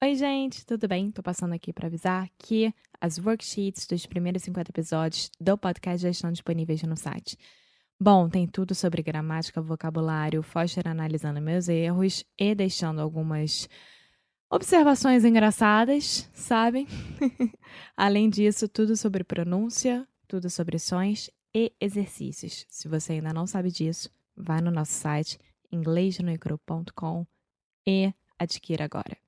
Oi, gente, tudo bem? Tô passando aqui para avisar que as worksheets dos primeiros 50 episódios do podcast já estão disponíveis no site. Bom, tem tudo sobre gramática, vocabulário, Foster analisando meus erros e deixando algumas observações engraçadas, sabem? Além disso, tudo sobre pronúncia, tudo sobre sons e exercícios. Se você ainda não sabe disso, vai no nosso site inglesnoicru.com e adquira agora.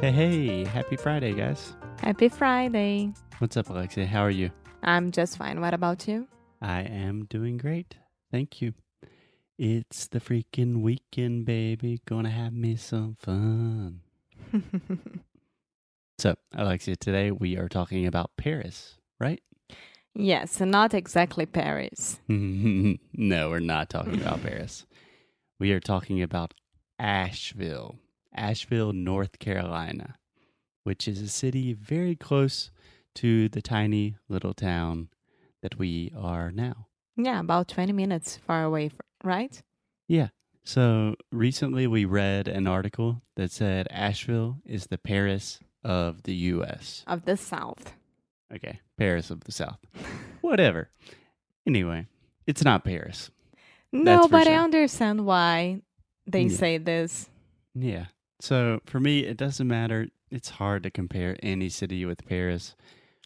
Hey, hey, happy Friday, guys. Happy Friday! What's up, Alexia? How are you? I'm just fine. What about you? I am doing great. Thank you. It's the freaking weekend, baby. Gonna have me some fun. So, Alexia, today we are talking about Paris, right? yes, not exactly Paris. no, we're not talking about Paris. We are talking about Asheville, Asheville, North Carolina, which is a city very close to the tiny little town that we are now. Yeah, about 20 minutes far away, right? Yeah. So recently we read an article that said Asheville is the Paris of the U.S. Of the South. Okay, Paris of the South. Whatever. Anyway, it's not Paris. No, but I understand why they Yeah. say this. Yeah. So for me, it doesn't matter. It's hard to compare any city with Paris.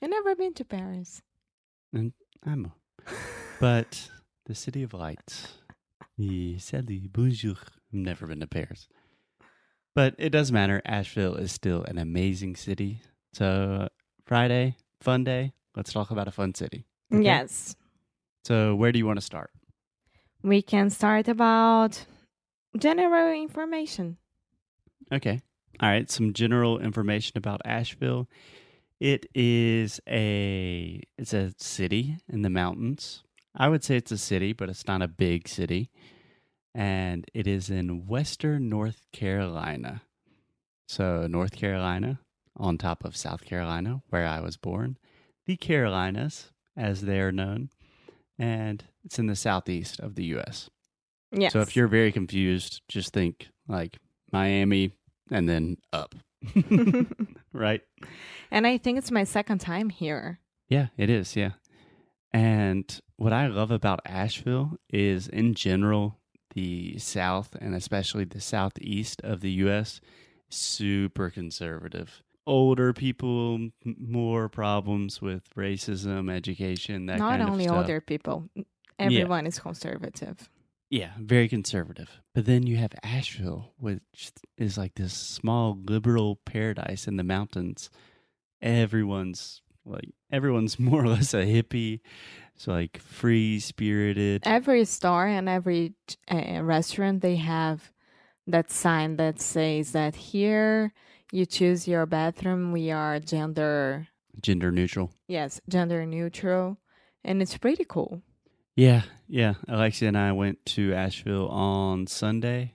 I've never been to Paris. I'm, but the city of lights. Yeah, salut, bonjour. I've never been to Paris. But it doesn't matter. Asheville is still an amazing city. So Friday, fun day. Let's talk about a fun city. Okay? Yes. So where do you want to start? We can start about general information. Okay. All right. Some general information about Asheville. It is a it's a city in the mountains. I would say it's a city, but it's not a big city. And it is in western North Carolina. So North Carolina on top of South Carolina, where I was born. The Carolinas, as they are known. And it's in the southeast of the US. Yes. So if you're very confused, just think like Miami and then up. right? and I think it's my second time here. Yeah, it is. Yeah. And what I love about Asheville is in general, the South and especially the Southeast of the U.S. super conservative. Older people, m- more problems with racism, education, that Not kind only of stuff. older people, everyone is conservative. Yeah, very conservative. But then you have Asheville, which is like this small liberal paradise in the mountains. Everyone's like everyone's more or less a hippie. It's like free spirited. Every store and every uh, restaurant, they have that sign that says that here you choose your bathroom. We are gender, Gender neutral. yes, gender neutral. And it's pretty cool. Yeah, yeah. Alexia and I went to Asheville on Sunday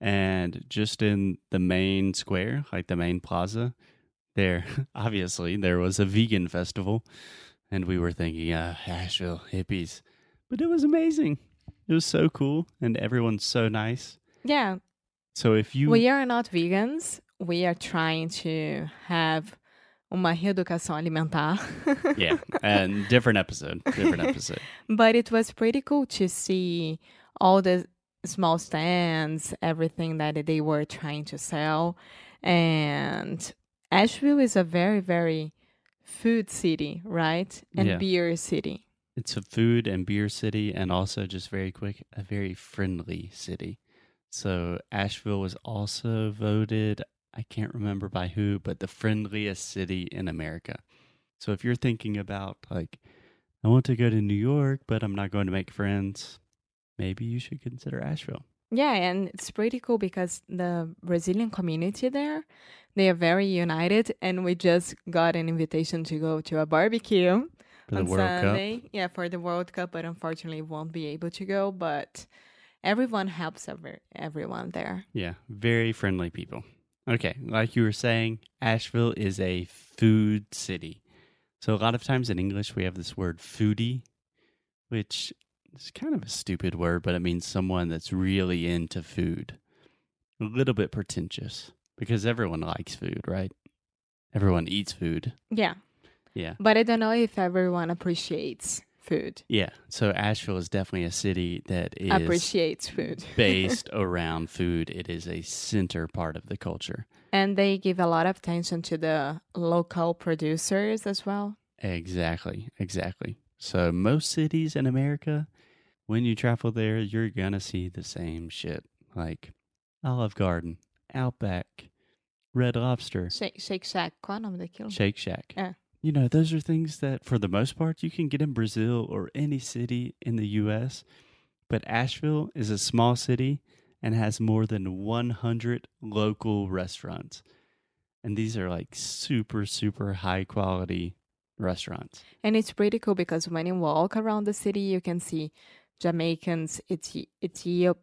and just in the main square, like the main plaza, there obviously there was a vegan festival and we were thinking, uh, Asheville hippies. But it was amazing. It was so cool and everyone's so nice. Yeah, So if you we are not vegans. We are trying to have uma reeducação alimentar. Yeah, and different episode, different episode. But it was pretty cool to see all the small stands, everything that they were trying to sell. And Asheville is a very, very food city, right? And Yeah. beer city. It's a food and beer city, and also just very quick, a very friendly city. So Asheville was also voted, I can't remember by who, but the friendliest city in America. So if you're thinking about like, I want to go to New York, but I'm not going to make friends, maybe you should consider Asheville. Yeah, and it's pretty cool because the Brazilian community there, they are very united, and we just got an invitation to go to a barbecue For the on World Cup. Sunday. Yeah, for the World Cup, but unfortunately won't be able to go. But everyone helps every, everyone there. Yeah, very friendly people. Okay, like you were saying, Asheville is a food city. So a lot of times in English we have this word foodie, which is kind of a stupid word, but it means someone that's really into food. A little bit pretentious because everyone likes food, right? Everyone eats food. Yeah, Yeah. but I don't know if everyone appreciates food. Yeah. So Asheville is definitely a city that is Appreciates food. based around food. It is a center part of the culture. and they give a lot of attention to the local producers as well. Exactly, exactly. So most cities in America, when you travel there, you're gonna see the same shit. Like Olive Garden, Outback, Red Lobster, Shake, Shake Shack, qual é o nome daquilo? Shake Shack. Yeah. You know, those are things that for the most part you can get in Brazil or any city in the US. But Asheville is a small city and has more than 100 local restaurants. And these are like super, super high quality restaurants. And it's pretty cool because when you walk around the city, you can see Jamaicans, Ethi- Ethiop-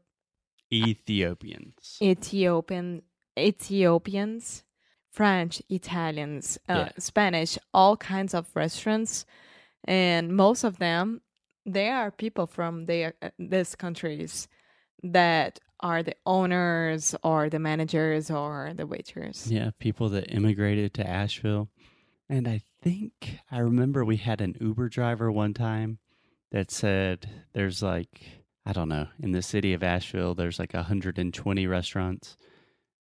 Ethiopians. Ethiopian, Ethiopians, French, Italians, uh, Yeah. Spanish, all kinds of restaurants, and most of them, they are people from their uh, these countries that are the owners or the managers or the waiters. Yeah, people that immigrated to Asheville. And I think I remember we had an Uber driver one time that said there's like, I don't know, in the city of Asheville, there's like 120 restaurants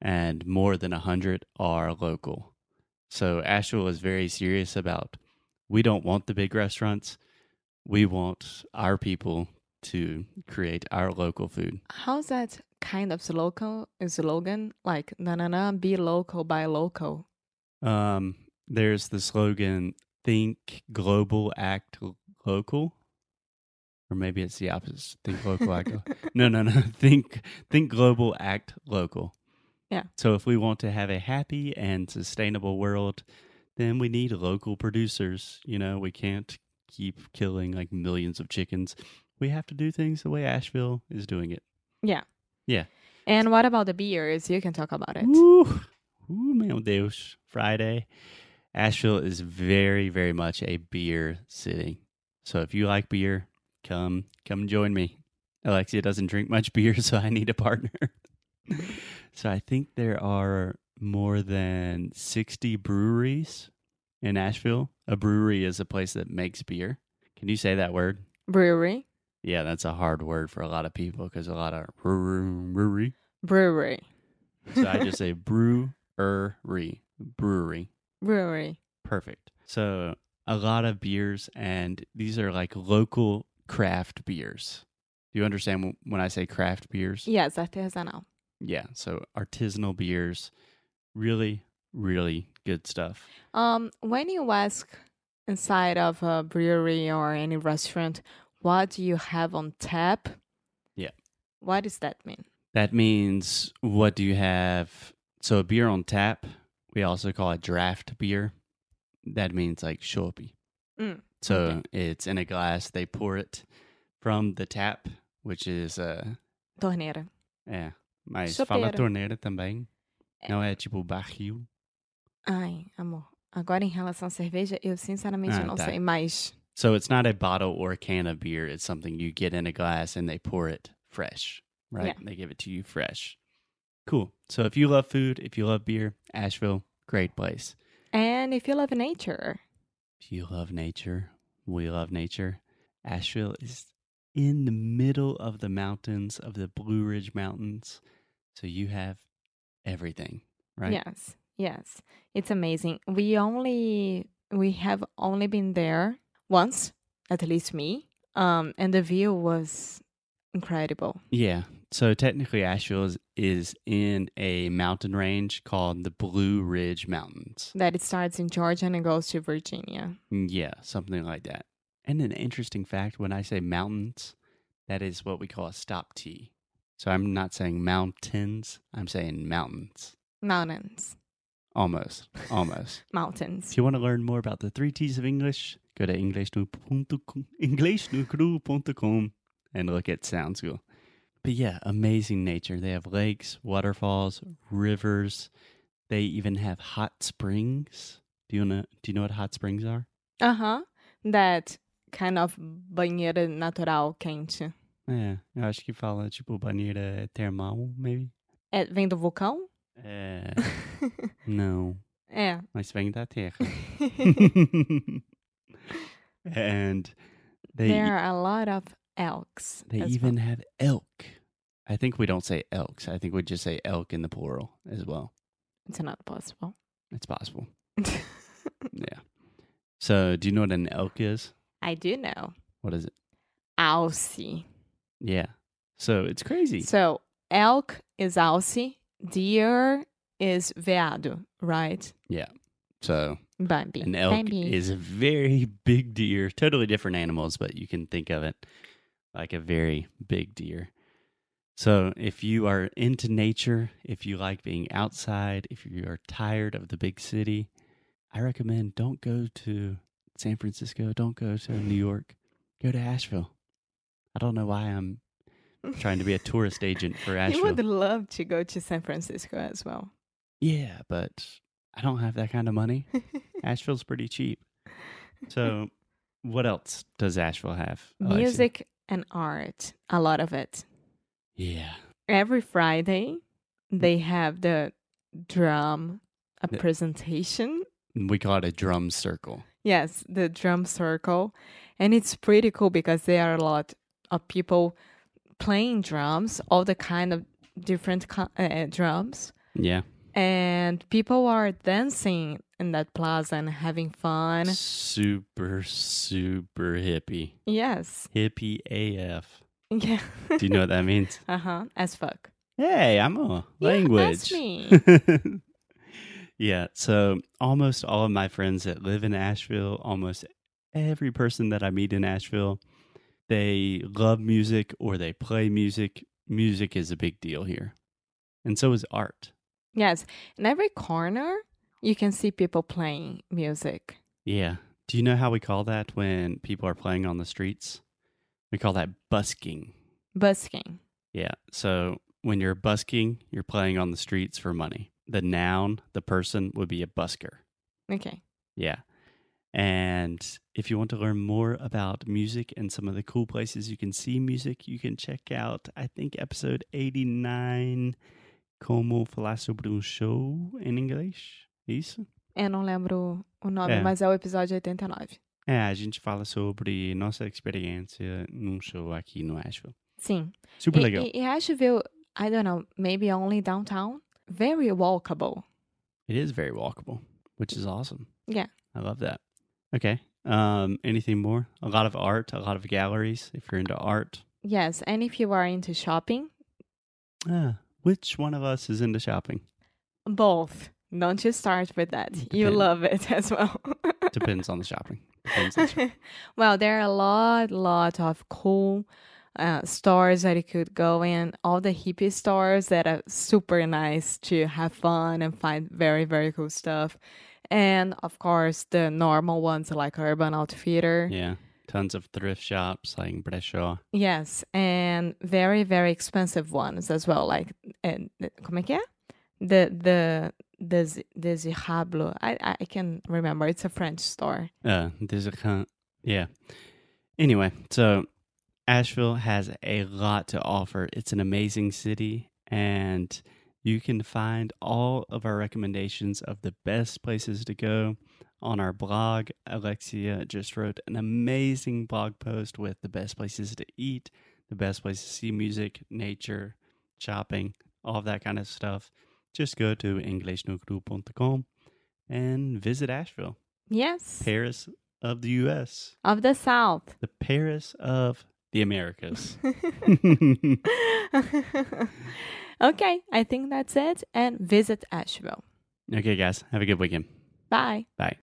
and more than 100 are local. So Asheville is very serious about we don't want the big restaurants. We want our people to create our local food. How's that kind of slogan? Slogan like na na na, be local, buy local. Um, there's the slogan "Think global, act local," or maybe it's the opposite. Think local, act. lo- No, no, no. Think think global, act local. Yeah. So if we want to have a happy and sustainable world, then we need local producers. You know, we can't keep killing like millions of chickens. We have to do things the way Asheville is doing it. Yeah. Yeah. And what about the beers? You can talk about it. Ooh, ooh, meu Deus. Friday. Asheville is very, very much a beer city. So if you like beer, come come join me. Alexia doesn't drink much beer, so I need a partner. so I think there are more than 60 breweries in Asheville. A brewery is a place that makes beer. Can you say that word? Brewery. Yeah, that's a hard word for a lot of people because a lot of brewery. Brewery. So I just say brewery. Brewery. Brewery. Perfect. So a lot of beers, and these are like local craft beers. Do you understand when I say craft beers? Yes, artesanal. Yeah. So artisanal beers, really, really good stuff. Um, when you ask inside of a brewery or any restaurant, what do you have on tap? Yeah. What does that mean? That means what do you have? So a beer on tap, we also call it draft beer. That means like shoppy. Mm, So okay. it's in a glass. They pour it from the tap, which is uh Torneira. é, mas fala torneira também. Não é tipo barril. Ai, amor. Agora em relação à cerveja, eu sinceramente Ah, não tá. sei, mas So it's not a bottle or a can of beer. It's something you get in a glass and they pour it fresh, right? Yeah. They give it to you fresh. Cool. So if you love food, if you love beer, Asheville, great place. and if you love nature, If you love nature, we love nature. Asheville is in the middle of the mountains of the Blue Ridge Mountains. So you have everything, right? yes, yes, it's amazing. We only we have only been there once, at least me. Um, and the view was incredible. Yeah. So technically, Asheville is, is in a mountain range called the Blue Ridge Mountains. That it starts in Georgia and it goes to Virginia. Yeah, something like that. And an interesting fact when I say mountains, that is what we call a stop T. So I'm not saying mountains, I'm saying mountains. Mountains. Almost. Almost. Mountains. if you want to learn more about the three T's of English, go to EnglishNucru.com and look at Sound School. But yeah, amazing nature. They have lakes, waterfalls, rivers. They even have hot springs. Do you know do you know what hot springs are? Uh-huh. That kind of banheira natural quente. É, eu acho que fala tipo banheira termal, maybe. É, vem do vulcão? É, não, é. mas vem da terra. and they there are a lot of elks. they even have elk. I think we don't say elks. I think we just say elk in the plural as well. well. It's not possible. It's possible. Yeah. So, do you know what an elk is? I do know. What is it? Alce. Yeah. So, it's crazy. So elk is alce, deer is veado, right? Yeah. So, Bambi. an elk Bambi. is a very big deer. Totally different animals, but you can think of it like a very big deer. So, if you are into nature, if you like being outside, if you are tired of the big city, I recommend don't go to San Francisco, don't go to New York, go to Asheville. I don't know why I'm trying to be a tourist agent for You Asheville. would love to go to San Francisco as well. Yeah, but I don't have that kind of money. Asheville's pretty cheap. So, what else does Asheville have? Oh, Alexia? Music and art, a lot of it. Yeah. Every Friday, mm. they have the drum a The- presentation. We call it a drum circle. Yes, the drum circle. And it's pretty cool because there are a lot of people playing drums, all the kind of different uh, drums. Yeah. And people are dancing in that plaza and having fun. Super, super hippie. Yes. Hippie AF. Yeah. Do you know what that means? uh huh. As fuck. Hey, I'm a Yeah, language. that's me. yeah. So, almost all of my friends that live in Asheville, almost every person that I meet in Asheville, they love music or they play music. Music is a big deal here. And so is art. Yes. In every corner, you can see people playing music. Yeah. Do you know how we call that when people are playing on the streets? We call that busking. Busking. Yeah. So when you're busking, you're playing on the streets for money. The noun, the person, would be a busker. Okay. Yeah. And if you want to learn more about music and some of the cool places you can see music, you can check out, I think, episode 89, Como Falar sobre um Show em Inglês. Isso? Eu não lembro o nome, É. mas é o episódio 89. É, a gente fala sobre nossa experiência num show aqui no Asheville. Sim. Super E- legal. E, e Asheville, I don't know, maybe only downtown. Very walkable. It is very walkable, which is awesome. Yeah. I love that. Okay. Um, anything more? A lot of art, a lot of galleries. If you're into art, Yes, and if you are into shopping, ah, which one of us is into shopping? both. Don't you start with that. You love it as well. Depends on the shopping. Depends on the shop- well, there are a lot, lot of cool uh, stores that you could go in. All the hippie stores that are super nice to have fun and find very, very cool stuff. And of course, the normal ones like Urban Outfitter. yeah. Tons of thrift shops like Brescia. Yes, and very, very expensive ones as well. Like, uh, como é que é? The the Des Desirable. I I can remember. It's a French store. Uh, yeah. Anyway, so Asheville has a lot to offer. It's an amazing city, and you can find all of our recommendations of the best places to go on our blog. Alexia just wrote an amazing blog post with the best places to eat, the best places to see music, nature, shopping, all of that kind of stuff. Just go to EnglishNoGroup.com and visit Asheville. Yes, Paris of the U.S., of the South. the Paris of the Americas. okay, I think that's it. And visit Asheville. okay, guys, have a good weekend. Bye. Bye.